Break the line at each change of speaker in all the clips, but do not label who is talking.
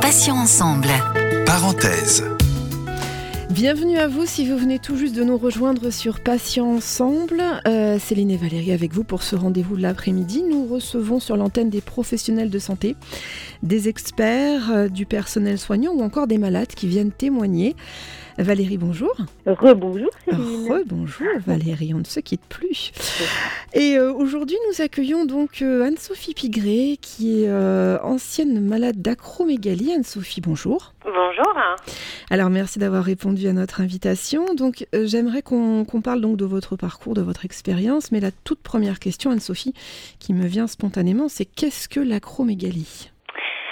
Passions ensemble.
Parenthèse.
Bienvenue à vous si vous venez tout juste de nous rejoindre sur Patients Ensemble. Euh, Céline et Valérie avec vous pour ce rendez-vous de l'après-midi. Nous recevons sur l'antenne des professionnels de santé, des experts, euh, du personnel soignant ou encore des malades qui viennent témoigner. Valérie, bonjour.
Rebonjour.
Rebonjour Valérie, on ne se quitte plus. Et euh, aujourd'hui, nous accueillons donc euh, Anne-Sophie Pigré, qui est euh, ancienne malade d'acromégalie. Anne-Sophie, bonjour.
Bonjour.
Alors merci d'avoir répondu à notre invitation. Donc j'aimerais qu'on parle donc de votre parcours, de votre expérience, mais la toute première question, Anne-Sophie, qui me vient spontanément, c'est qu'est-ce que l'acromégalie?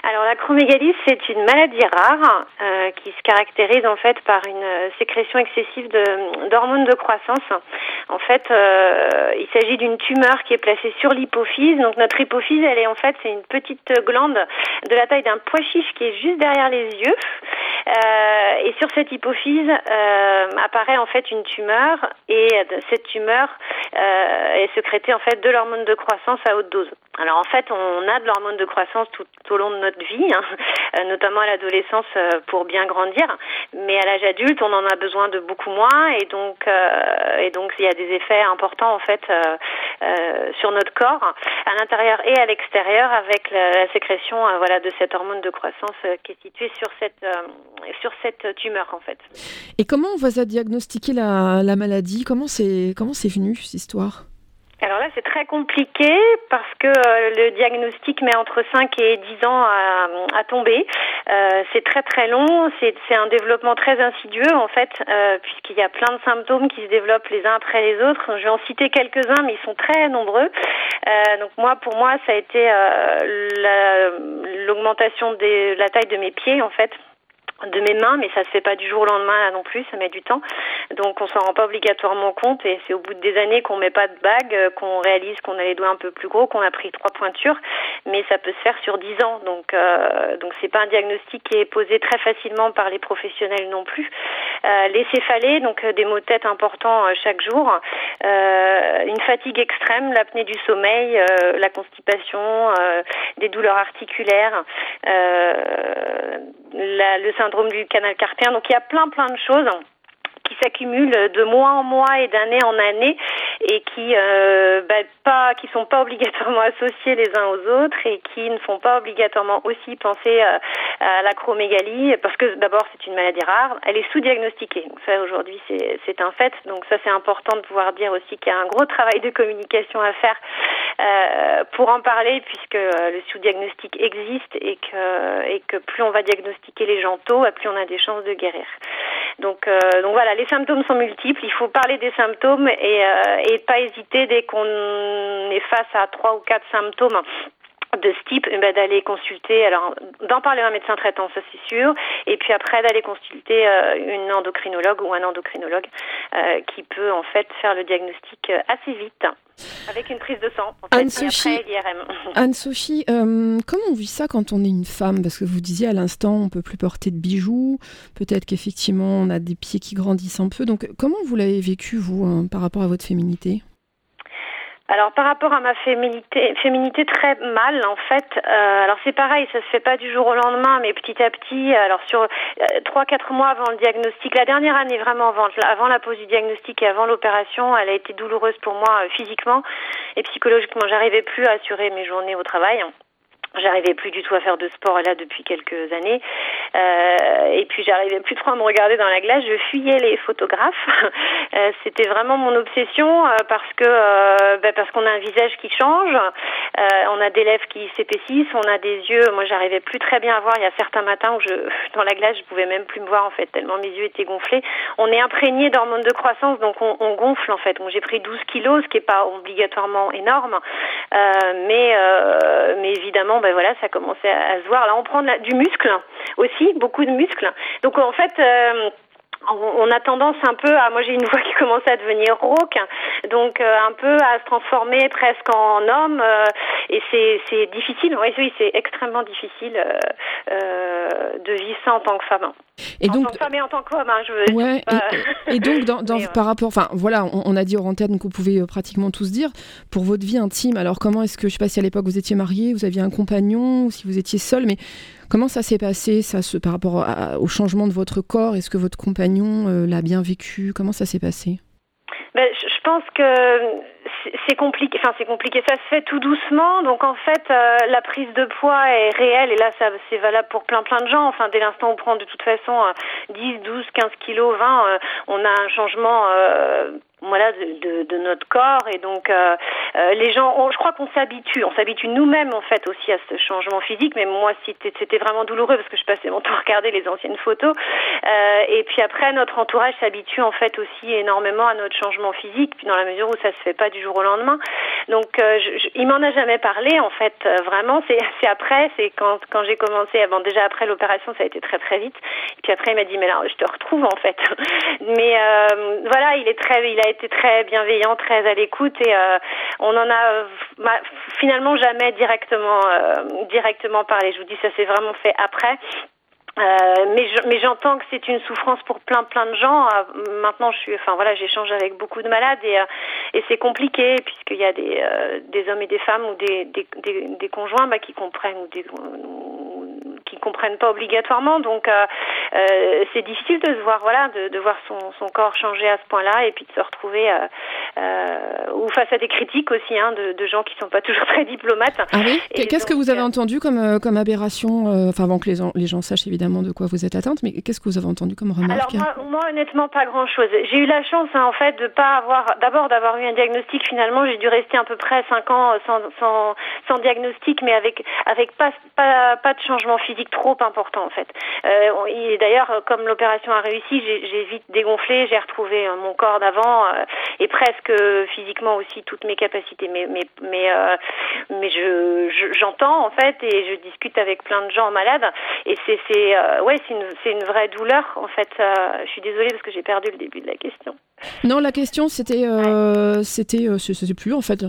Alors l'acromégalie, c'est une maladie rare euh, qui se caractérise en fait par une euh, sécrétion excessive d'hormones de, croissance. En fait, euh, il s'agit d'une tumeur qui est placée sur l'hypophyse. Donc notre hypophyse, elle est en fait c'est une petite glande de la taille d'un pois chiche qui est juste derrière les yeux. Et sur cette hypophyse apparaît en fait une tumeur et cette tumeur est sécrétée en fait de l'hormone de croissance à haute dose. Alors en fait, on a de l'hormone de croissance tout, au long de notre vie, hein, notamment à l'adolescence pour bien grandir, mais à l'âge adulte, on en a besoin de beaucoup moins et donc donc il y a des effets importants en fait sur notre corps à l'intérieur et à l'extérieur avec la, sécrétion voilà de cette hormone de croissance qui est située sur cette sur cette tumeur en fait.
Et comment on va diagnostiquer la, la maladie? Comment c'est comment c'est venu cette histoire?
Alors là, c'est très compliqué parce que euh, le diagnostic met entre 5 et 10 ans à, tomber. Euh, c'est très très long, c'est un développement très insidieux en fait, euh, puisqu'il y a plein de symptômes qui se développent les uns après les autres. Je vais en citer quelques-uns, mais ils sont très nombreux. donc moi, pour moi, ça a été l'augmentation de la taille de mes pieds en fait de mes mains, mais ça se fait pas du jour au lendemain non plus, ça met du temps. Donc on s'en rend pas obligatoirement compte et c'est au bout des années qu'on met pas de bague, euh, qu'on réalise qu'on a les doigts un peu plus gros, qu'on a pris trois pointures, mais ça peut se faire sur dix ans. Donc euh, donc c'est pas un diagnostic qui est posé très facilement par les professionnels non plus. Euh, les céphalées, donc euh, des maux de tête importants chaque jour, une fatigue extrême, l'apnée du sommeil, la constipation, des douleurs articulaires, la, le syndrome du canal carpien. Donc il y a plein plein de choses qui s'accumulent de mois en mois et d'année en année et qui euh, bah, pas qui sont pas obligatoirement associés les uns aux autres et qui ne font pas obligatoirement aussi penser euh, à l'acromégalie parce que d'abord c'est une maladie rare, elle est sous-diagnostiquée. Donc ça aujourd'hui c'est un fait. Donc ça c'est important de pouvoir dire aussi qu'il y a un gros travail de communication à faire euh, pour en parler puisque euh, le sous-diagnostic existe et que et que plus on va diagnostiquer les gens tôt, plus on a des chances de guérir. Donc, euh, donc voilà, les symptômes sont multiples. Il faut parler des symptômes et, euh, et pas hésiter dès qu'on est face à trois ou quatre symptômes de ce type, eh ben, d'aller consulter, alors d'en parler à un médecin traitant, ça c'est sûr, et puis après d'aller consulter euh, une endocrinologue ou un endocrinologue euh, qui peut en fait faire le diagnostic euh, assez vite avec une prise de sang.
Anne-Sophie, Anne-Sophie comment on vit ça quand on est une femme? Parce que vous disiez à l'instant, on peut plus porter de bijoux, peut-être qu'effectivement on a des pieds qui grandissent un peu. Donc comment vous l'avez vécu vous hein, par rapport à votre féminité?
Alors par rapport à ma féminité, féminité très mal en fait. Euh, alors c'est pareil, ça se fait pas du jour au lendemain, mais petit à petit. Alors sur euh, trois quatre mois avant le diagnostic, la dernière année vraiment avant, avant la pose du diagnostic et avant l'opération, elle a été douloureuse pour moi euh, physiquement et psychologiquement. J'arrivais plus à assurer mes journées au travail. J'arrivais plus du tout à faire de sport là depuis quelques années. Euh, et puis j'arrivais plus trop à me regarder dans la glace. Je fuyais les photographes. Euh, C'était vraiment mon obsession euh, parce que euh, ben parce qu'on a un visage qui change, euh, on a des lèvres qui s'épaississent, on a des yeux. Moi, j'arrivais plus très bien à voir. Il y a certains matins où je dans la glace, je pouvais même plus me voir en fait tellement mes yeux étaient gonflés. On est imprégné d'hormones de croissance, donc on, on gonfle en fait. Donc j'ai pris 12 kilos, ce qui est pas obligatoirement énorme, mais mais évidemment ben voilà, ça commençait à, se voir. Là, on prend du muscle aussi, beaucoup de muscles. Donc en fait, euh, on a tendance un peu à, moi j'ai une voix qui commence à devenir rauque, donc euh, un peu à se transformer presque en homme, euh, et c'est difficile, oui, oui c'est extrêmement difficile euh, de vivre ça en tant que femme. Et en donc, tant que femme et en tant qu'homme, hein, je veux
ouais, et, donc dans, dans par rapport, enfin voilà, on, a dit au antenne, vous pouvez pratiquement tous dire, pour votre vie intime, alors comment est-ce que, je sais pas si à l'époque vous étiez marié, vous aviez un compagnon, ou si vous étiez seul, mais Comment ça s'est passé ça, par rapport au changement de votre corps? Est-ce que votre compagnon euh, l'a bien vécu? Comment ça s'est passé?
Ben, je pense que c'est compliqué. Enfin, c'est compliqué. Ça se fait tout doucement. Donc, en fait, euh, la prise de poids est réelle. Et là, ça, c'est valable pour plein, plein de gens. Enfin, dès l'instant où on prend de toute façon 10, 12, 15 kilos, 20, euh, on a un changement voilà de, notre corps. Et donc euh, euh les gens je crois qu'on s'habitue on s'habitue nous-mêmes en fait aussi à ce changement physique. Mais moi c'était vraiment douloureux parce que je passais mon temps à regarder les anciennes photos. Euh, et puis après notre entourage s'habitue en fait aussi énormément à notre changement physique puis dans la mesure où ça se fait pas du jour au lendemain. Donc je, il m'en a jamais parlé en fait vraiment. C'est c'est après c'est quand quand j'ai commencé avant déjà après l'opération ça a été très très vite. Et puis après il m'a dit mais là je te retrouve en fait. Mais voilà il est très il a été très bienveillant, très à l'écoute et euh, on en a finalement jamais directement euh, directement parlé. Je vous dis ça s'est vraiment fait après. Euh, mais mais j'entends que c'est une souffrance pour plein plein de gens. maintenant, je suis, enfin voilà, j'échange avec beaucoup de malades et et c'est compliqué puisqu'il y a des des hommes et des femmes ou des des, conjoints bah, qui comprennent ou des comprennent pas obligatoirement. Donc euh, euh, c'est difficile de se voir, voilà, de, de voir son, son, corps changer à ce point-là et puis de se retrouver euh, ou face à des critiques aussi hein, de, de, gens qui sont pas toujours très diplomates.
Ah oui Qu'est-ce que vous avez entendu comme, comme aberration Enfin, avant que les, les gens sachent évidemment de quoi vous êtes atteinte, mais qu'est-ce que vous avez entendu comme remarque
Alors moi, moi honnêtement, pas grand-chose. J'ai eu la chance, hein, en fait, de pas avoir, d'abord d'avoir eu un diagnostic. Finalement, j'ai dû rester à peu près 5 ans sans, sans, sans diagnostic, mais avec avec pas pas, pas de changement physique trop important en fait. Euh, D'ailleurs, comme l'opération a réussi, j'ai vite dégonflé, j'ai retrouvé euh, mon corps d'avant euh, et presque physiquement aussi toutes mes capacités. Mais mais mais euh, mais je j'entends en fait et je discute avec plein de gens malades et c'est c'est euh, ouais c'est c'est une vraie douleur en fait. je suis désolée parce que j'ai perdu le début de la question.
Non, la question c'était c'était je sais plus en fait.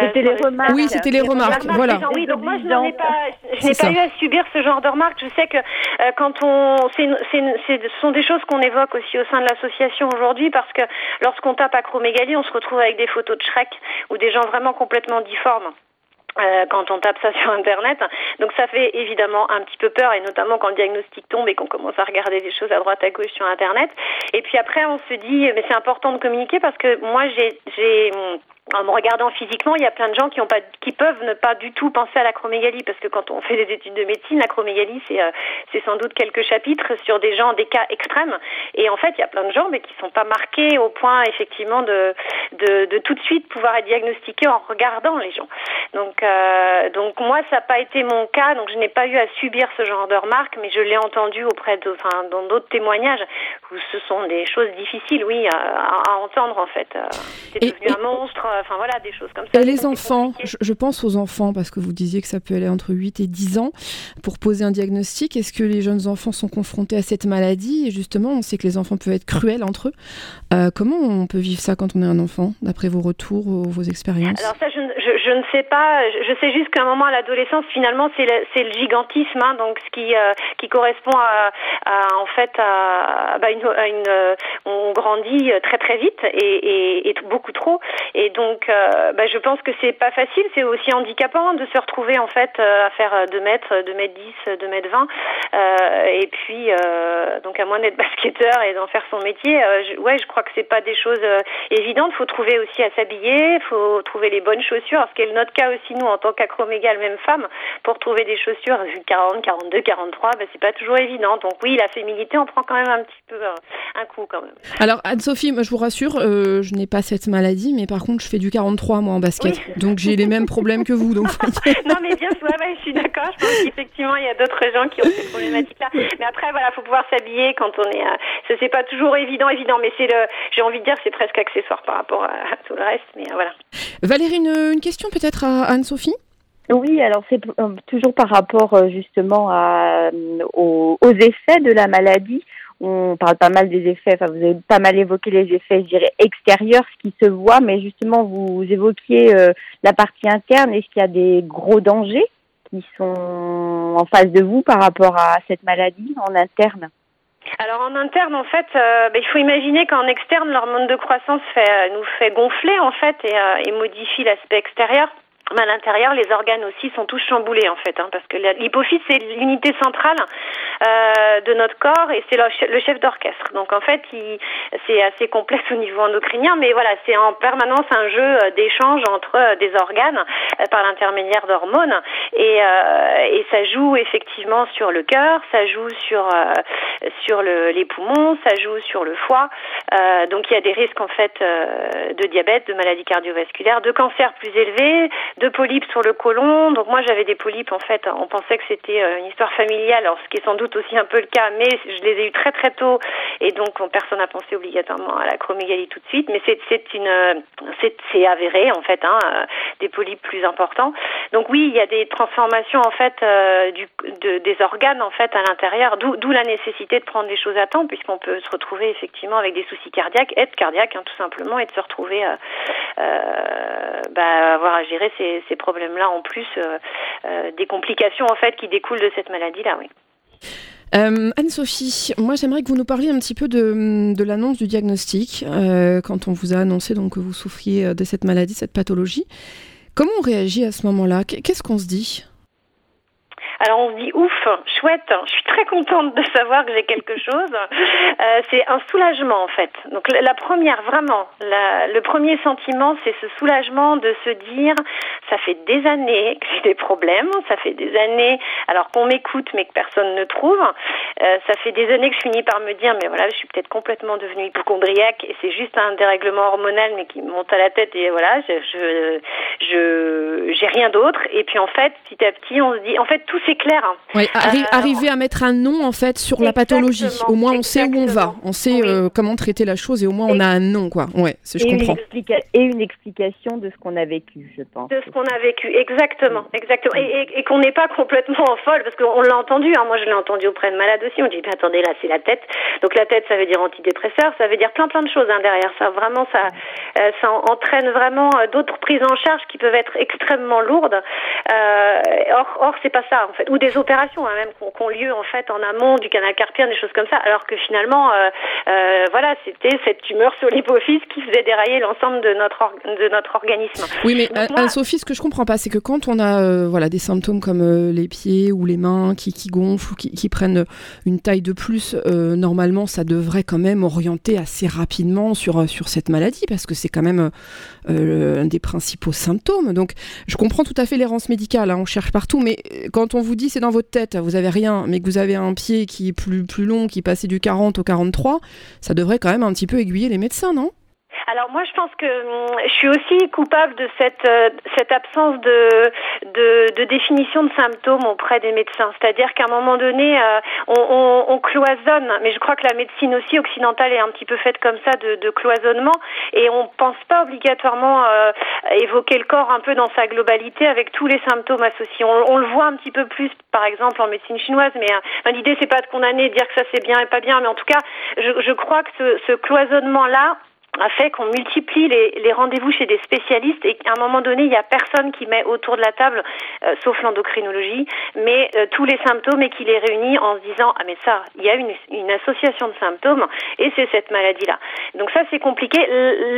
C'était les remarques.
Oui, c'était les, remarques. Voilà.
Oui, donc moi je n'en ai pas je n'ai pas eu à subir ce genre de remarques. Je sais que euh, quand on, c'est, ce sont des choses qu'on évoque aussi au sein de l'association aujourd'hui parce que lorsqu'on tape acromégalie, on se retrouve avec des photos de Shrek ou des gens vraiment complètement difformes. Euh, quand on tape ça sur Internet. Donc ça fait évidemment un petit peu peur, et notamment quand le diagnostic tombe et qu'on commence à regarder des choses à droite à gauche sur Internet. Et puis après, on se dit, mais c'est important de communiquer parce que moi, j'ai en me regardant physiquement, il y a plein de gens qui ont pas, qui peuvent ne pas du tout penser à l'acromégalie parce que quand on fait des études de médecine, l'acromégalie c'est euh, c'est sans doute quelques chapitres sur des gens, des cas extrêmes. Et en fait, il y a plein de gens mais qui sont pas marqués au point effectivement de de, de tout de suite pouvoir être diagnostiqués en regardant les gens. Donc euh, donc moi ça n'a pas été mon cas, donc je n'ai pas eu à subir ce genre de remarques, mais je l'ai entendu auprès de, enfin dans d'autres témoignages où ce sont des choses difficiles, oui, à, à entendre en fait. Euh, c'est devenu un monstre enfin voilà, des choses comme ça.
Et les enfants, je, pense aux enfants parce que vous disiez que ça peut aller entre 8 et 10 ans pour poser un diagnostic. Est-ce que les jeunes enfants sont confrontés à cette maladie? Et justement, on sait que les enfants peuvent être cruels entre eux. Euh, comment on peut vivre ça quand on est un enfant, d'après vos retours, vos expériences?
Alors ça, je, je, ne sais pas. Je sais juste qu'à un moment à l'adolescence, finalement, c'est le, le, gigantisme, hein, donc ce qui euh, qui correspond à, en fait à, bah, une, une euh, on grandit très très vite et, et, et beaucoup trop, et donc donc, euh, bah, je pense que c'est pas facile. C'est aussi handicapant de se retrouver en fait euh, à faire 2 mètres, 2 mètres 10, 2 mètres 20. Euh, et puis, donc à moins d'être basketteur et d'en faire son métier, je, ouais, je crois que c'est pas des choses évidentes. Faut trouver aussi à s'habiller, faut trouver les bonnes chaussures. Ce qui est notre cas aussi nous en tant qu'acromégale, même femme, pour trouver des chaussures 40, 42, 43, bah, c'est pas toujours évident. Donc oui, la féminité, on prend quand même un petit peu un coup quand même.
Alors Anne-Sophie, je vous rassure, je n'ai pas cette maladie, mais par contre, je fais du 43 moi en basket, donc j'ai les mêmes problèmes que vous. Donc...
non mais bien sûr, je suis d'accord. Je pense qu'effectivement il y a d'autres gens qui ont ces problématiques-là. Mais après voilà, faut pouvoir s'habiller quand on est. Euh... C'est pas toujours évident, évident, mais c'est le. J'ai envie de dire c'est presque accessoire par rapport à, tout le reste, mais euh, voilà.
Valérie, une, une question peut-être à Anne-Sophie?
Oui, alors c'est toujours par rapport justement à, aux, effets de la maladie on parle pas mal des effets, enfin vous avez pas mal évoqué les effets, je dirais, extérieurs, ce qui se voit, mais justement vous évoquiez la partie interne, est-ce qu'il y a des gros dangers qui sont en face de vous par rapport à cette maladie en interne?
Alors en interne, en fait, euh, bah, il faut imaginer qu'en externe, l'hormone de croissance fait, euh, nous fait gonfler en fait et, euh, et modifie l'aspect extérieur à l'intérieur, les organes aussi sont tous chamboulés en fait, hein, parce que l'hypophyse c'est l'unité centrale euh, de notre corps et c'est le chef d'orchestre. Donc en fait, c'est assez complexe au niveau endocrinien, mais voilà, c'est en permanence un jeu euh, d'échange entre euh, des organes euh, par l'intermédiaire d'hormones et, et ça joue effectivement sur le cœur, ça joue sur sur le, les poumons, ça joue sur le foie. donc il y a des risques en fait de diabète, de maladies cardiovasculaires, de cancer plus élevés deux polypes sur le côlon. Donc moi j'avais des polypes en fait. On pensait que c'était euh, une histoire familiale, alors ce qui est sans doute aussi un peu le cas, mais je les ai eu très très tôt et donc personne n'a pensé obligatoirement à la chromégalie tout de suite. Mais c'est une c'est avéré en fait hein, euh, des polypes plus importants. Donc oui il y a des transformations en fait euh, du, de, des organes en fait à l'intérieur, d'où la nécessité de prendre les choses à temps puisqu'on peut se retrouver effectivement avec des soucis cardiaques, être cardiaque hein, tout simplement et de se retrouver euh, bah, avoir à gérer ces ces, problèmes-là en plus euh, euh, des complications en fait qui découlent de cette maladie-là.
Euh, Anne-Sophie, moi j'aimerais que vous nous parliez un petit peu de, de l'annonce du diagnostic, quand on vous a annoncé donc, que vous souffriez de cette maladie, cette pathologie. Comment on réagit à ce moment-là? Qu'est-ce qu'on se dit?
Alors on se dit ouf, chouette, je suis très contente de savoir que j'ai quelque chose. Euh, c'est un soulagement en fait. Donc la première, vraiment, le premier sentiment, c'est ce soulagement de se dire, ça fait des années que j'ai des problèmes, ça fait des années, alors qu'on m'écoute mais que personne ne trouve, euh, ça fait des années que je finis par me dire, mais voilà, je suis peut-être complètement devenue hypochondriaque et c'est juste un dérèglement hormonal mais qui me monte à la tête et voilà, je, je, j'ai rien d'autre. Et puis en fait, petit à petit, on se dit, en fait, tout c'est clair. Hein.
Oui, euh, arriver à mettre un nom en fait sur la pathologie. Au moins, on sait où on va, on sait euh, comment traiter la chose et au moins on a un nom, quoi. Ouais, je comprends.
et une explication de ce qu'on a vécu, je pense.
De ce qu'on a vécu, exactement, exactement. Et, qu'on n'est pas complètement en folle, parce qu'on l'a entendu. Hein. moi, je l'ai entendu auprès de malades aussi. On dit, mais attendez, là, c'est la tête. Donc la tête, ça veut dire antidépresseur, ça veut dire plein plein de choses hein, derrière ça. Vraiment, ça, euh, ça entraîne vraiment d'autres prises en charge qui peuvent être extrêmement lourdes. or, or, c'est pas ça en fait. Ou des opérations hein, même qui ont lieu en fait en amont du canal carpien, des choses comme ça, alors que finalement, euh, euh, voilà, c'était cette tumeur sur l'hypophyse qui faisait dérailler l'ensemble de notre de notre organisme.
Oui, mais un, Sophie, ce que je comprends pas, c'est que quand on a euh, voilà des symptômes comme les pieds ou les mains qui, qui gonflent ou qui, qui, prennent une taille de plus, normalement, ça devrait quand même orienter assez rapidement sur sur cette maladie parce que c'est quand même un des principaux symptômes. Donc, je comprends tout à fait l'errance médicale, hein, on cherche partout, mais quand on vous dit c'est dans votre tête, vous avez rien, mais que vous avez un pied qui est plus, plus long, qui passait du 40 au 43, ça devrait quand même un petit peu aiguiller les médecins, non?
Alors moi, je pense que hum, je suis aussi coupable de cette euh, cette absence de, de, de définition de symptômes auprès des médecins. C'est-à-dire qu'à un moment donné, euh, on, on, on, cloisonne, mais je crois que la médecine aussi occidentale est un petit peu faite comme ça de, de cloisonnement, et on pense pas obligatoirement euh, évoquer le corps un peu dans sa globalité avec tous les symptômes associés. On, on le voit un petit peu plus, par exemple en médecine chinoise, mais euh, l'idée c'est pas de condamner, de dire que ça c'est bien et pas bien, mais en tout cas, je, je crois que ce, ce cloisonnement là a fait qu'on multiplie les, les rendez-vous chez des spécialistes et qu'à un moment donné, il n'y a personne qui met autour de la table, euh, sauf l'endocrinologie, mais euh, tous les symptômes et qui les réunit en se disant ah mais ça, il y a une, une association de symptômes et c'est cette maladie-là. Donc ça c'est compliqué.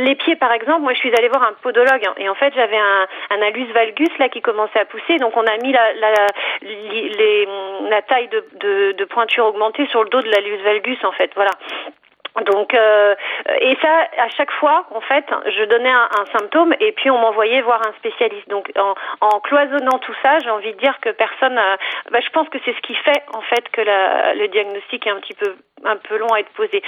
Les pieds par exemple, moi je suis allée voir un podologue hein, et en fait j'avais un, un alus valgus là qui commençait à pousser, donc on a mis la, la, les, la taille de, de, de pointure augmentée sur le dos de l'alus valgus en fait. Voilà. Donc euh, et ça à chaque fois en fait je donnais un, un symptôme et puis on m'envoyait voir un spécialiste. Donc en, en cloisonnant tout ça, j'ai envie de dire que personne. bah, je pense que c'est ce qui fait en fait que la, le diagnostic est un petit peu un peu long à être posé.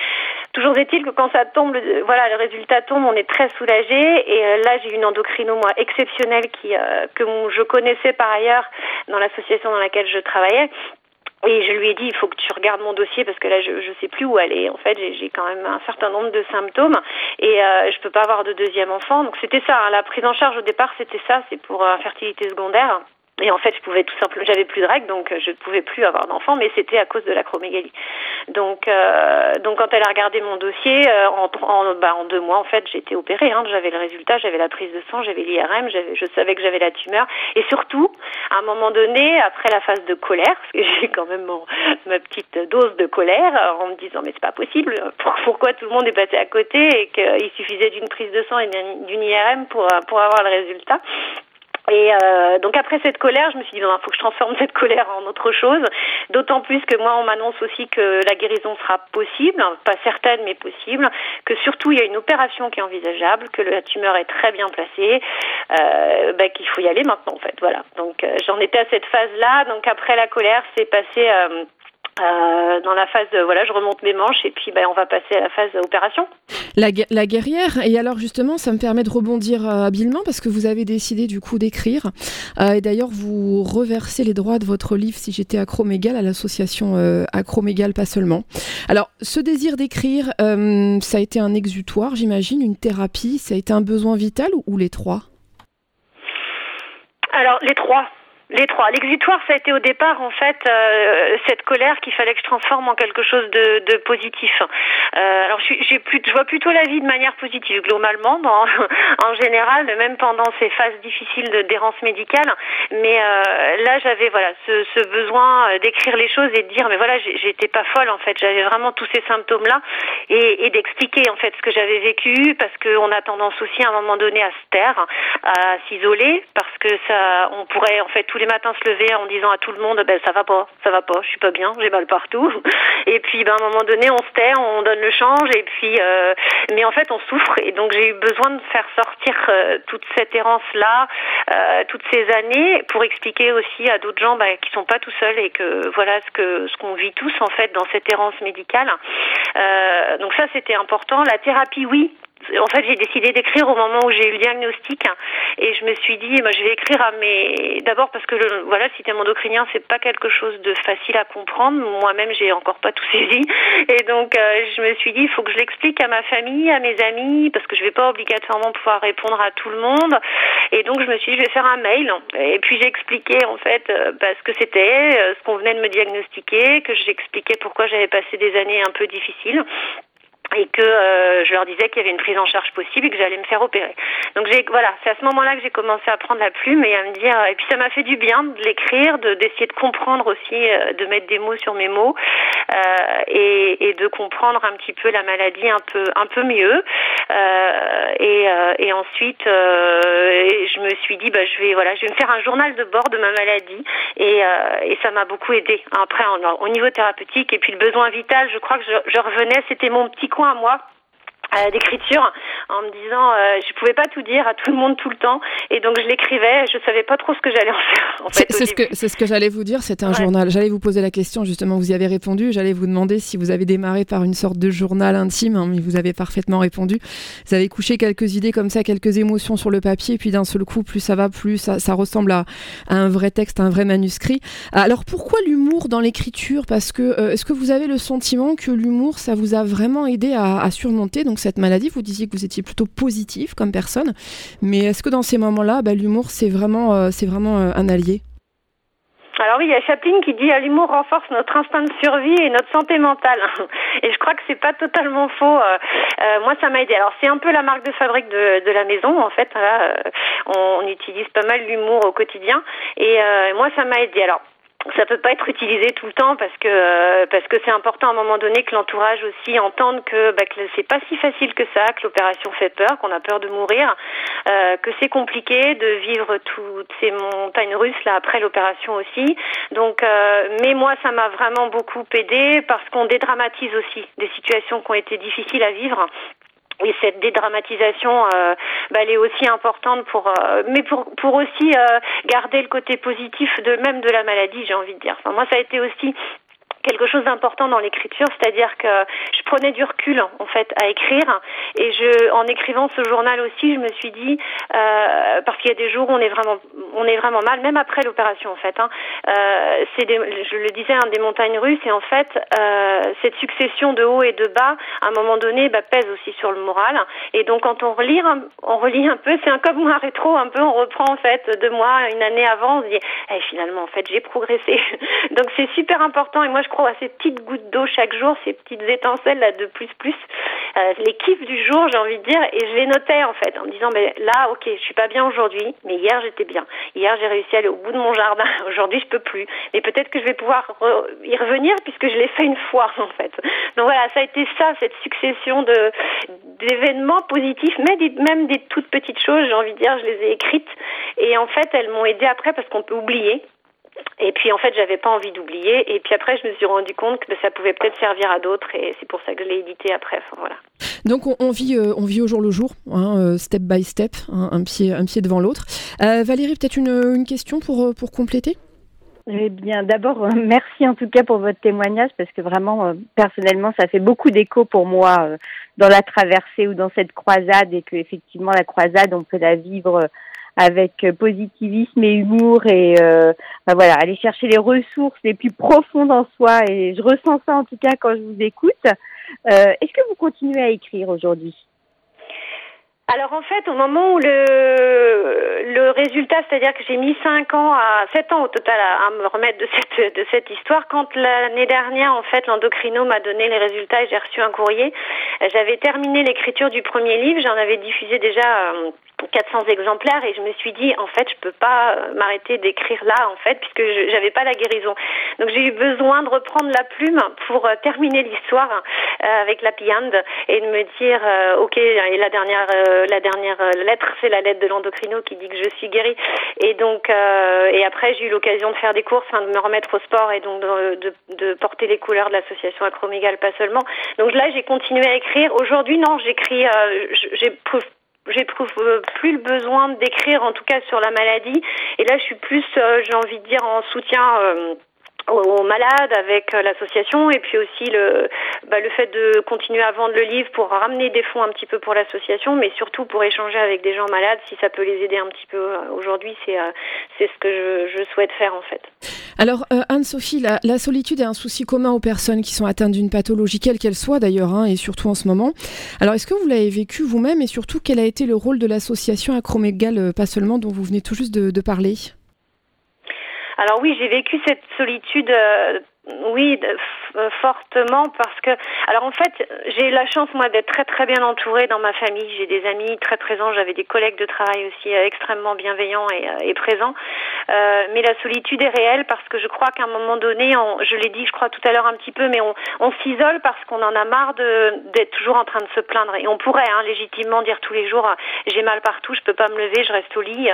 Toujours est-il que quand ça tombe, le, voilà le résultat tombe, on est très soulagé. Et euh, là j'ai une endocrino moi exceptionnelle qui euh, que je connaissais par ailleurs dans l'association dans laquelle je travaillais et je lui ai dit, il faut que tu regardes mon dossier parce que là, je ne sais plus où aller. En fait, j'ai quand même un certain nombre de symptômes et euh, je peux pas avoir de deuxième enfant. Donc c'était ça, hein. la prise en charge au départ, c'était ça, c'est pour infertilité euh, secondaire. Et en fait, je pouvais tout simplement, j'avais plus de règles, donc je ne pouvais plus avoir d'enfant, mais c'était à cause de l'acromégalie. Donc, euh, donc quand elle a regardé mon dossier, euh, en, bah, en, deux mois, en fait, été opérée. Hein, j'avais le résultat, j'avais la prise de sang, j'avais l'IRM, je savais que j'avais la tumeur. Et surtout, à un moment donné, après la phase de colère, parce que j'ai quand même mon, ma petite dose de colère, en me disant mais c'est pas possible, pourquoi tout le monde est passé à côté et qu'il suffisait d'une prise de sang et d'une IRM pour pour avoir le résultat. Et euh, donc après cette colère, je me suis dit, il faut que je transforme cette colère en autre chose. D'autant plus que moi, on m'annonce aussi que la guérison sera possible, pas certaine, mais possible. Que surtout, il y a une opération qui est envisageable, que la tumeur est très bien placée, euh, bah, qu'il faut y aller maintenant, en fait. Voilà. Donc euh, j'en étais à cette phase-là. Donc après la colère, c'est passé euh, dans la phase, voilà, je remonte mes manches et puis ben, on va passer à la phase opération.
La, la, guerrière, et alors justement, ça me permet de rebondir euh, habilement parce que vous avez décidé du coup d'écrire. Euh, et d'ailleurs, vous reversez les droits de votre livre Si j'étais acromégal à l'association euh, Acromégal, pas seulement. Alors, ce désir d'écrire, ça a été un exutoire, j'imagine, une thérapie, ça a été un besoin vital ou, ou les trois?
Alors, les trois. Les trois. L'exutoire, ça a été au départ en fait euh, cette colère qu'il fallait que je transforme en quelque chose de, de positif. Euh, alors j'ai plus, je vois plutôt la vie de manière positive globalement, dans, en général, même pendant ces phases difficiles de d'errance médicale. Mais euh, là, j'avais voilà ce, ce besoin d'écrire les choses et de dire mais voilà, j'étais pas folle en fait. J'avais vraiment tous ces symptômes là et, et d'expliquer en fait ce que j'avais vécu parce qu'on a tendance aussi à un moment donné à se taire, à s'isoler parce que ça, on pourrait en fait tous les matins se lever en disant à tout le monde ben ça va pas, ça va pas, je suis pas bien, j'ai mal partout. Et puis ben à un moment donné on se tait, on donne le change et puis euh, mais en fait on souffre et donc j'ai eu besoin de faire sortir euh, toute cette errance là, euh, toutes ces années pour expliquer aussi à d'autres gens ben, qui sont pas tout seuls et que voilà ce que ce qu'on vit tous en fait dans cette errance médicale. Donc ça c'était important. La thérapie oui, en fait, j'ai décidé d'écrire au moment où j'ai eu le diagnostic et je me suis dit, moi, je vais écrire à mes. D'abord parce que le, voilà, le système endocrinien, c'est pas quelque chose de facile à comprendre. Moi-même, j'ai encore pas tout saisi et donc euh, je me suis dit, il faut que je l'explique à ma famille, à mes amis, parce que je vais pas obligatoirement pouvoir répondre à tout le monde. Et donc, je me suis dit, je vais faire un mail et puis j'ai expliqué en fait euh, bah, ce que c'était, euh, ce qu'on venait de me diagnostiquer, que j'expliquais pourquoi j'avais passé des années un peu difficiles et que euh, je leur disais qu'il y avait une prise en charge possible et que j'allais me faire opérer. Donc j'ai voilà, c'est à ce moment-là que j'ai commencé à prendre la plume et à me dire et puis ça m'a fait du bien de l'écrire, de d'essayer de comprendre aussi, euh, de mettre des mots sur mes mots euh, et, et, de comprendre un petit peu la maladie un peu un peu mieux. Euh, et, euh, et, ensuite, et je me suis dit bah je vais voilà, je vais me faire un journal de bord de ma maladie et, et ça m'a beaucoup aidé. Après au niveau thérapeutique et puis le besoin vital, je crois que je, je revenais, c'était mon petit coin à moi d'écriture en me disant euh, je pouvais pas tout dire à tout le monde tout le temps. Et donc je l'écrivais je savais pas trop ce que j'allais en faire en fait,
c'est ce que c'est ce que j'allais vous dire c'était un ouais. journal. J'allais vous poser la question justement vous y avez répondu. J'allais vous demander si vous avez démarré par une sorte de journal intime hein, mais vous avez parfaitement répondu. Vous avez couché quelques idées comme ça quelques émotions sur le papier et puis d'un seul coup plus ça va plus ça, ça ressemble à, à, un vrai texte un vrai manuscrit. Alors pourquoi l'humour dans l'écriture? Parce que euh, est-ce que vous avez le sentiment que l'humour ça vous a vraiment aidé à, à surmonter? Donc cette maladie. Vous disiez que vous étiez plutôt positif comme personne, mais est-ce que dans ces moments-là, bah, l'humour c'est vraiment, euh, vraiment euh, un allié?
Alors oui, il y a Chaplin qui dit l'humour renforce notre instinct de survie et notre santé mentale. Et je crois que c'est pas totalement faux. Euh, moi, ça m'a aidé. Alors c'est un peu la marque de fabrique de, la maison en fait. On, on, utilise pas mal l'humour au quotidien et moi, ça m'a aidé. Alors ça peut pas être utilisé tout le temps parce que euh, parce que c'est important à un moment donné que l'entourage aussi entende que bah, que c'est pas si facile que ça, que l'opération fait peur, qu'on a peur de mourir, euh, que c'est compliqué de vivre toutes ces montagnes russes là après l'opération aussi. Donc, euh, mais moi ça m'a vraiment beaucoup aidé parce qu'on dédramatise aussi des situations qui ont été difficiles à vivre et cette dédramatisation, euh, bah, elle est aussi importante pour, euh, mais pour pour aussi euh, garder le côté positif de même de la maladie, j'ai envie de dire. Enfin, moi, ça a été aussi quelque chose d'important dans l'écriture, c'est-à-dire que je prenais du recul en fait à écrire et je, en écrivant ce journal aussi, je me suis dit euh, parce qu'il y a des jours où on est vraiment, on est vraiment mal, même après l'opération en fait. Hein, euh, c'est je le disais, hein, des montagnes russes et en fait euh, cette succession de hauts et de bas, à un moment donné, bah, pèse aussi sur le moral. Et donc quand on relit, on relit un peu, c'est un comme un rétro, un peu, on reprend en fait deux mois, une année avant, on se dit, eh, finalement en fait j'ai progressé. donc c'est super important et moi je à ces petites gouttes d'eau chaque jour, ces petites étincelles là de plus plus, euh, les kiffs du jour, j'ai envie de dire, et je les notais en fait en me disant, mais là, ok, je suis pas bien aujourd'hui, mais hier j'étais bien. Hier j'ai réussi à aller au bout de mon jardin. Aujourd'hui je peux plus, mais peut-être que je vais pouvoir y revenir puisque je l'ai fait une fois en fait. Donc voilà, ça a été ça, cette succession de d'événements positifs, mais même des toutes petites choses, j'ai envie de dire, je les ai écrites et en fait elles m'ont aidé après parce qu'on peut oublier. Et puis en fait, j'avais pas envie d'oublier. Et puis après, je me suis rendu compte que ça pouvait peut-être servir à d'autres, et c'est pour ça que je l'ai édité après. voilà.
Donc on, vit, euh, on vit au jour le jour, hein, euh, step by step, hein, un pied, un pied devant l'autre. Euh, Valérie, peut-être une, une, question pour pour compléter?
Eh bien, d'abord, merci en tout cas pour votre témoignage parce que vraiment, personnellement, ça fait beaucoup d'écho pour moi dans la traversée ou dans cette croisade et que effectivement la croisade, on peut la vivre avec euh, positivisme et humour et euh, bah voilà, aller chercher les ressources les plus profondes en soi. Et je ressens ça en tout cas quand je vous écoute. Euh, Est-ce que vous continuez à écrire aujourd'hui?
Alors en fait, au moment où le, le résultat, c'est-à-dire que j'ai mis 5 ans à 7 ans au total à, me remettre de cette, de cette histoire, quand l'année dernière, en fait, l'endocrino m'a donné les résultats et j'ai reçu un courrier, j'avais terminé l'écriture du premier livre, j'en avais diffusé déjà 400 exemplaires et je me suis dit en fait je peux pas euh, m'arrêter d'écrire là en fait puisque j'avais pas la guérison. Donc j'ai eu besoin de reprendre la plume pour euh, terminer l'histoire euh, avec la piande et de me dire ok et la dernière la dernière lettre c'est la lettre de l'endocrino qui dit que je suis guérie. Et donc et après j'ai eu l'occasion de faire des courses hein, de me remettre au sport et donc de, de, de porter les couleurs de l'association Acromégale pas seulement. Donc là j'ai continué à écrire. Aujourd'hui non j'écris j'ai j'éprouve euh, plus le besoin d'écrire en tout cas sur la maladie. Et là je suis plus euh, j'ai envie de dire en soutien euh, aux malades avec euh, l'association et puis aussi le, bah, le fait de continuer à vendre le livre pour ramener des fonds un petit peu pour l'association, mais surtout pour échanger avec des gens malades si ça peut les aider un petit peu. Euh, aujourd'hui, c'est euh, c'est ce que je, souhaite faire en fait.
Alors Anne-Sophie, la, la, solitude est un souci commun aux personnes qui sont atteintes d'une pathologie, quelle qu'elle soit d'ailleurs, hein, et surtout en ce moment. Alors est-ce que vous l'avez vécu vous-même et surtout quel a été le rôle de l'association Acromégal, pas seulement dont vous venez tout juste de parler?
Alors oui, j'ai vécu cette solitude euh, oui, euh, fortement parce que alors en fait j'ai la chance moi d'être très très bien entourée dans ma famille. J'ai des amis très présents, j'avais des collègues de travail aussi euh, extrêmement bienveillants et, euh, et présents. Euh, mais la solitude est réelle parce que je crois qu'à un moment donné, on, je l'ai dit, je crois tout à l'heure un petit peu, mais on, on s'isole parce qu'on en a marre d'être toujours en train de se plaindre. Et on pourrait hein, légitimement dire tous les jours j'ai mal partout, je peux pas me lever, je reste au lit.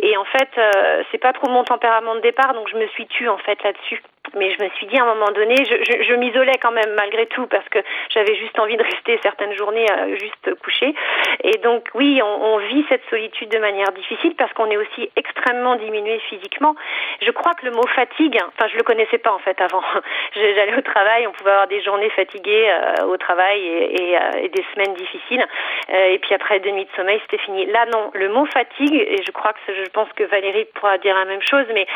Et en fait, euh, c'est pas trop mon tempérament de départ, donc je me suis tue en fait là-dessus. Mais je me suis dit à un moment donné, je, m'isolais quand même malgré tout parce que j'avais juste envie de rester certaines journées euh, juste couchée. Et donc oui, on, vit cette solitude de manière difficile parce qu'on est aussi extrêmement diminué physiquement. Je crois que le mot fatigue, enfin je le connaissais pas en fait avant. J'allais au travail, on pouvait avoir des journées fatiguées euh, au travail euh, et, des semaines difficiles. Et puis après deux nuits de sommeil, c'était fini. Là non, le mot fatigue, et je crois que je pense que Valérie pourra dire la même chose, mais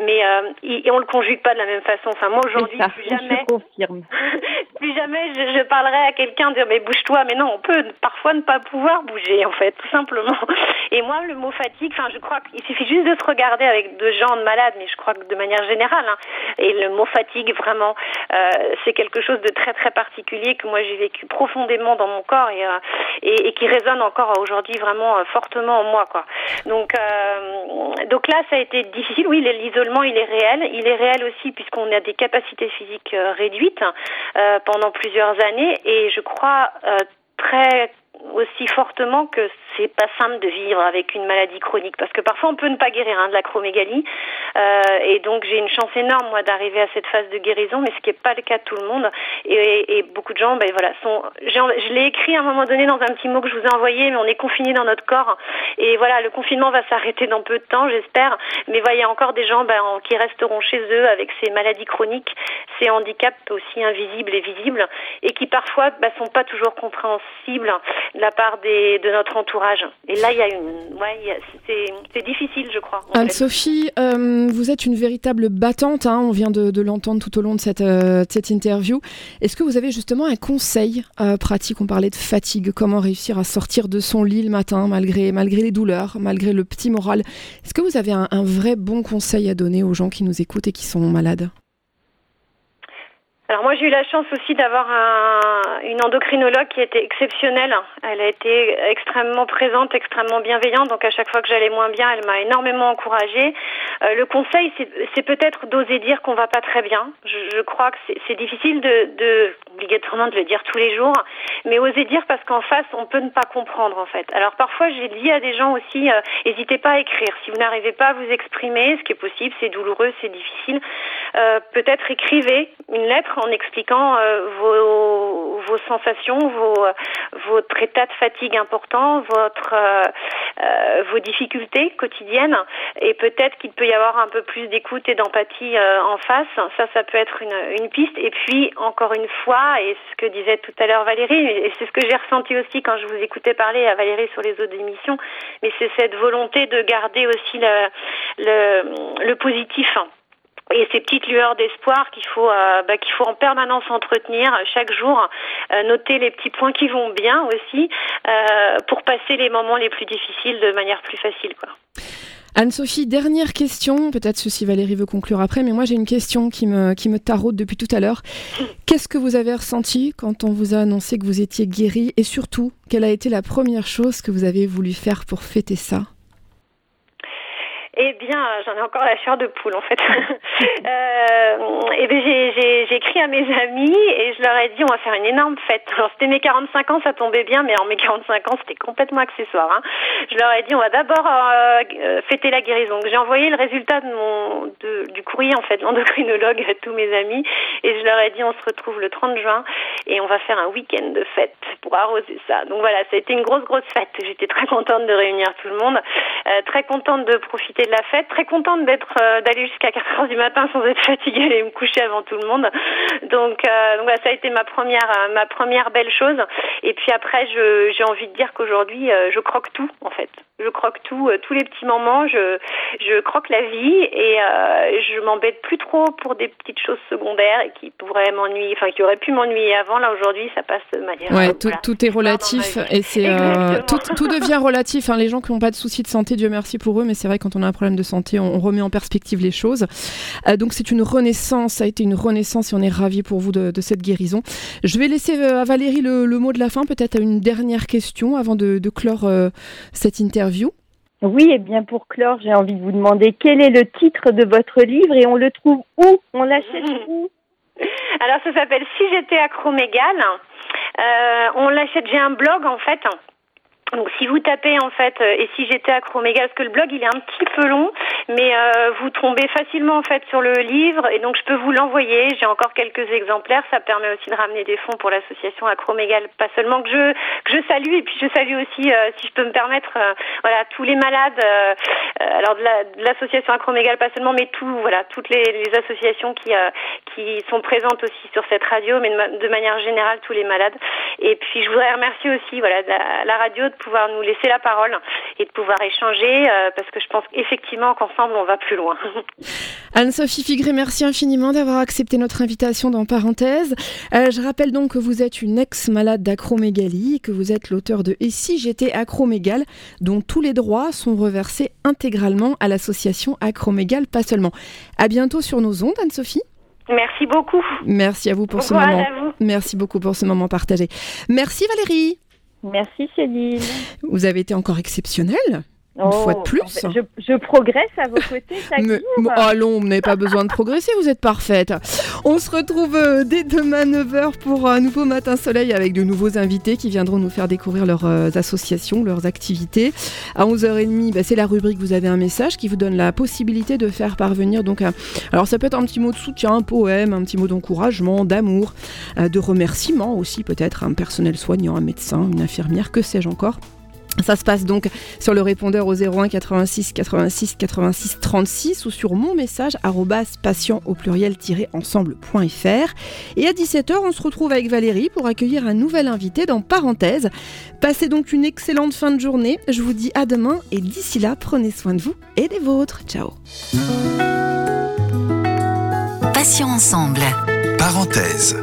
mais et on le conjugue pas de la même façon. Enfin, moi aujourd'hui, plus jamais, plus jamais je, je parlerai à quelqu'un dire mais bouge-toi. Mais non, on peut parfois ne pas pouvoir bouger en fait, tout simplement. Et moi, le mot fatigue, enfin, je crois qu'il suffit juste de se regarder avec deux gens de malades, mais je crois que de manière générale. Hein, et le mot fatigue, vraiment, euh, c'est quelque chose de très très particulier que moi j'ai vécu profondément dans mon corps et, euh, et, et, qui résonne encore aujourd'hui vraiment euh, fortement en moi, quoi. Donc donc là, ça a été difficile. Oui, l'isolement, il est réel. Il est réel aussi puisqu'on a des capacités physiques euh, réduites euh, pendant plusieurs années. Et je crois très aussi fortement que c'est pas simple de vivre avec une maladie chronique parce que parfois on peut ne pas guérir hein, de l'acromégalie euh, et donc j'ai une chance énorme moi d'arriver à cette phase de guérison mais ce qui n'est pas le cas de tout le monde. Et, et beaucoup de gens ben voilà sont je l'ai écrit à un moment donné dans un petit mot que je vous ai envoyé mais on est confiné dans notre corps. Et voilà le confinement va s'arrêter dans peu de temps j'espère. Mais voilà, il y a encore des gens ben, qui resteront chez eux avec ces maladies chroniques ces handicaps aussi invisibles et visibles et qui parfois ben, sont pas toujours compréhensibles de la part de notre entourage. Et là, il y a une, ouais, c'est difficile, je crois.
Anne-Sophie, euh, vous êtes une véritable battante. Hein, on vient de, l'entendre tout au long de cette, euh, cette interview. Est-ce que vous avez justement un conseil euh, pratique? On parlait de fatigue. Comment réussir à sortir de son lit le matin malgré, malgré les douleurs, malgré le petit moral? Est-ce que vous avez un vrai bon conseil à donner aux gens qui nous écoutent et qui sont malades?
Alors moi j'ai eu la chance aussi d'avoir un, une endocrinologue qui était exceptionnelle. Elle a été extrêmement présente, extrêmement bienveillante. Donc à chaque fois que j'allais moins bien, elle m'a énormément encouragée. Euh, le conseil, c'est peut-être d'oser dire qu'on va pas très bien. Je, je crois que c'est difficile de, de, obligatoirement de le dire tous les jours, mais oser dire parce qu'en face on peut ne pas comprendre en fait. Alors parfois j'ai dit à des gens aussi, euh, n'hésitez pas à écrire. Si vous n'arrivez pas à vous exprimer, ce qui est possible, c'est douloureux, c'est difficile. Euh, peut-être écrivez une lettre en expliquant euh, vos, vos, sensations, vos, votre état de fatigue important, votre, euh, euh, vos difficultés quotidiennes, et peut-être qu'il peut y avoir un peu plus d'écoute et d'empathie en face. Ça, ça peut être une, une piste. Et puis, encore une fois, et ce que disait tout à l'heure Valérie, et c'est ce que j'ai ressenti aussi quand je vous écoutais parler à Valérie sur les autres émissions, mais c'est cette volonté de garder aussi le, positif et ces petites lueurs d'espoir qu'il faut euh, bah, qu'il faut en permanence entretenir chaque jour, euh, noter les petits points qui vont bien aussi euh, pour passer les moments les plus difficiles de manière plus facile.
Anne-Sophie, dernière question, peut-être si Valérie veut conclure après, mais moi j'ai une question qui me, qui me taraude depuis tout à l'heure. Qu'est-ce que vous avez ressenti quand on vous a annoncé que vous étiez guérie? Et surtout, quelle a été la première chose que vous avez voulu faire pour fêter ça?
Eh bien, j'en ai encore la chair de poule en fait. euh, et bien j'ai écrit à mes amis et je leur ai dit on va faire une énorme fête. Alors c'était mes 45 ans, ça tombait bien, mais en mes 45 ans c'était complètement accessoire. Hein. Je leur ai dit on va d'abord euh, fêter la guérison. J'ai envoyé le résultat du courrier en fait, l'endocrinologue à tous mes amis et je leur ai dit on se retrouve le 30 juin et on va faire un week-end de fête pour arroser ça. Donc voilà, ça a été une grosse grosse fête. J'étais très contente de réunir tout le monde, euh, très contente de profiter de la fête. Très contente d'être euh, d'aller jusqu'à 4 heures du matin sans être fatiguée et me coucher avant tout le monde. Donc, euh, donc ça a été ma première euh, ma première belle chose. Et puis après, j'ai envie de dire qu'aujourd'hui, je croque tout en fait. Je croque tout, tous les petits moments. Je je croque la vie et je m'embête plus trop pour des petites choses secondaires et qui pourraient m'ennuyer, enfin qui auraient pu m'ennuyer avant. Là aujourd'hui, ça passe de manière.
Ouais, tout, tout, est relatif et c'est tout, tout, devient relatif. Hein. Les gens qui n'ont pas de soucis de santé, Dieu merci pour eux, mais c'est vrai quand on a un problème de santé, on, remet en perspective les choses. Euh, donc c'est une renaissance, ça a été une renaissance et on est ravis pour vous de, cette guérison. Je vais laisser euh, à Valérie le, mot de la fin, peut-être une dernière question avant de, clore euh, cette interview.
Oui, et bien pour clore, j'ai envie de vous demander quel est le titre de votre livre et on le trouve où? On l'achète où?
Alors ça s'appelle Si j'étais acromégale. Euh, on l'achète, j'ai un blog en fait donc si vous tapez en fait euh, et si j'étais acroméga, parce que le blog il est un petit peu long, mais euh, vous tombez facilement en fait sur le livre et donc je peux vous l'envoyer. J'ai encore quelques exemplaires. Ça permet aussi de ramener des fonds pour l'association Acromégal. Pas seulement que je que je salue et puis je salue aussi, euh, si je peux me permettre, voilà tous les malades. alors de l'association la, Acromégal pas seulement, mais tout voilà toutes les, les associations qui qui sont présentes aussi sur cette radio, mais de, manière générale tous les malades. Et puis je voudrais remercier aussi voilà la, la radio de pouvoir nous laisser la parole et de pouvoir échanger euh, parce que je pense effectivement qu'ensemble on va plus loin.
Anne-Sophie Figré, merci infiniment d'avoir accepté notre invitation dans Parenthèse. Euh, je rappelle donc que vous êtes une ex-malade d'acromégalie, que vous êtes l'auteur de Et si j'étais acromégale, dont tous les droits sont reversés intégralement à l'association Acromégale, pas seulement. À bientôt sur nos ondes, Anne-Sophie.
Merci beaucoup.
Merci à vous pour ce moment. Merci beaucoup pour ce moment partagé. Merci Valérie.
Merci Céline.
Vous avez été encore exceptionnelle. Une fois de
Oh,
plus.
en fait, je, je progresse à vos côtés chaque
Mais, bon, allons, vous n'avez pas besoin de progresser, vous êtes parfaite. On se retrouve euh, dès demain 9h pour un nouveau Matin Soleil avec de nouveaux invités qui viendront nous faire découvrir leurs euh, associations, leurs activités. À 11h30, bah, c'est la rubrique Vous avez un message qui vous donne la possibilité de faire parvenir donc un... Alors ça peut être un petit mot de soutien, un poème, un petit mot d'encouragement, d'amour, euh, de remerciement aussi peut-être, un personnel soignant, un médecin, une infirmière, que sais-je encore. Ça se passe donc sur le répondeur au 01 86 86 86 36 ou sur mon message arrobas patient au pluriel ensemble.fr. Et à 17h, on se retrouve avec Valérie pour accueillir un nouvel invité dans Parenthèse. Passez donc une excellente fin de journée. Je vous dis à demain et d'ici là, prenez soin de vous et des vôtres. Ciao.
Passions ensemble.
Parenthèse.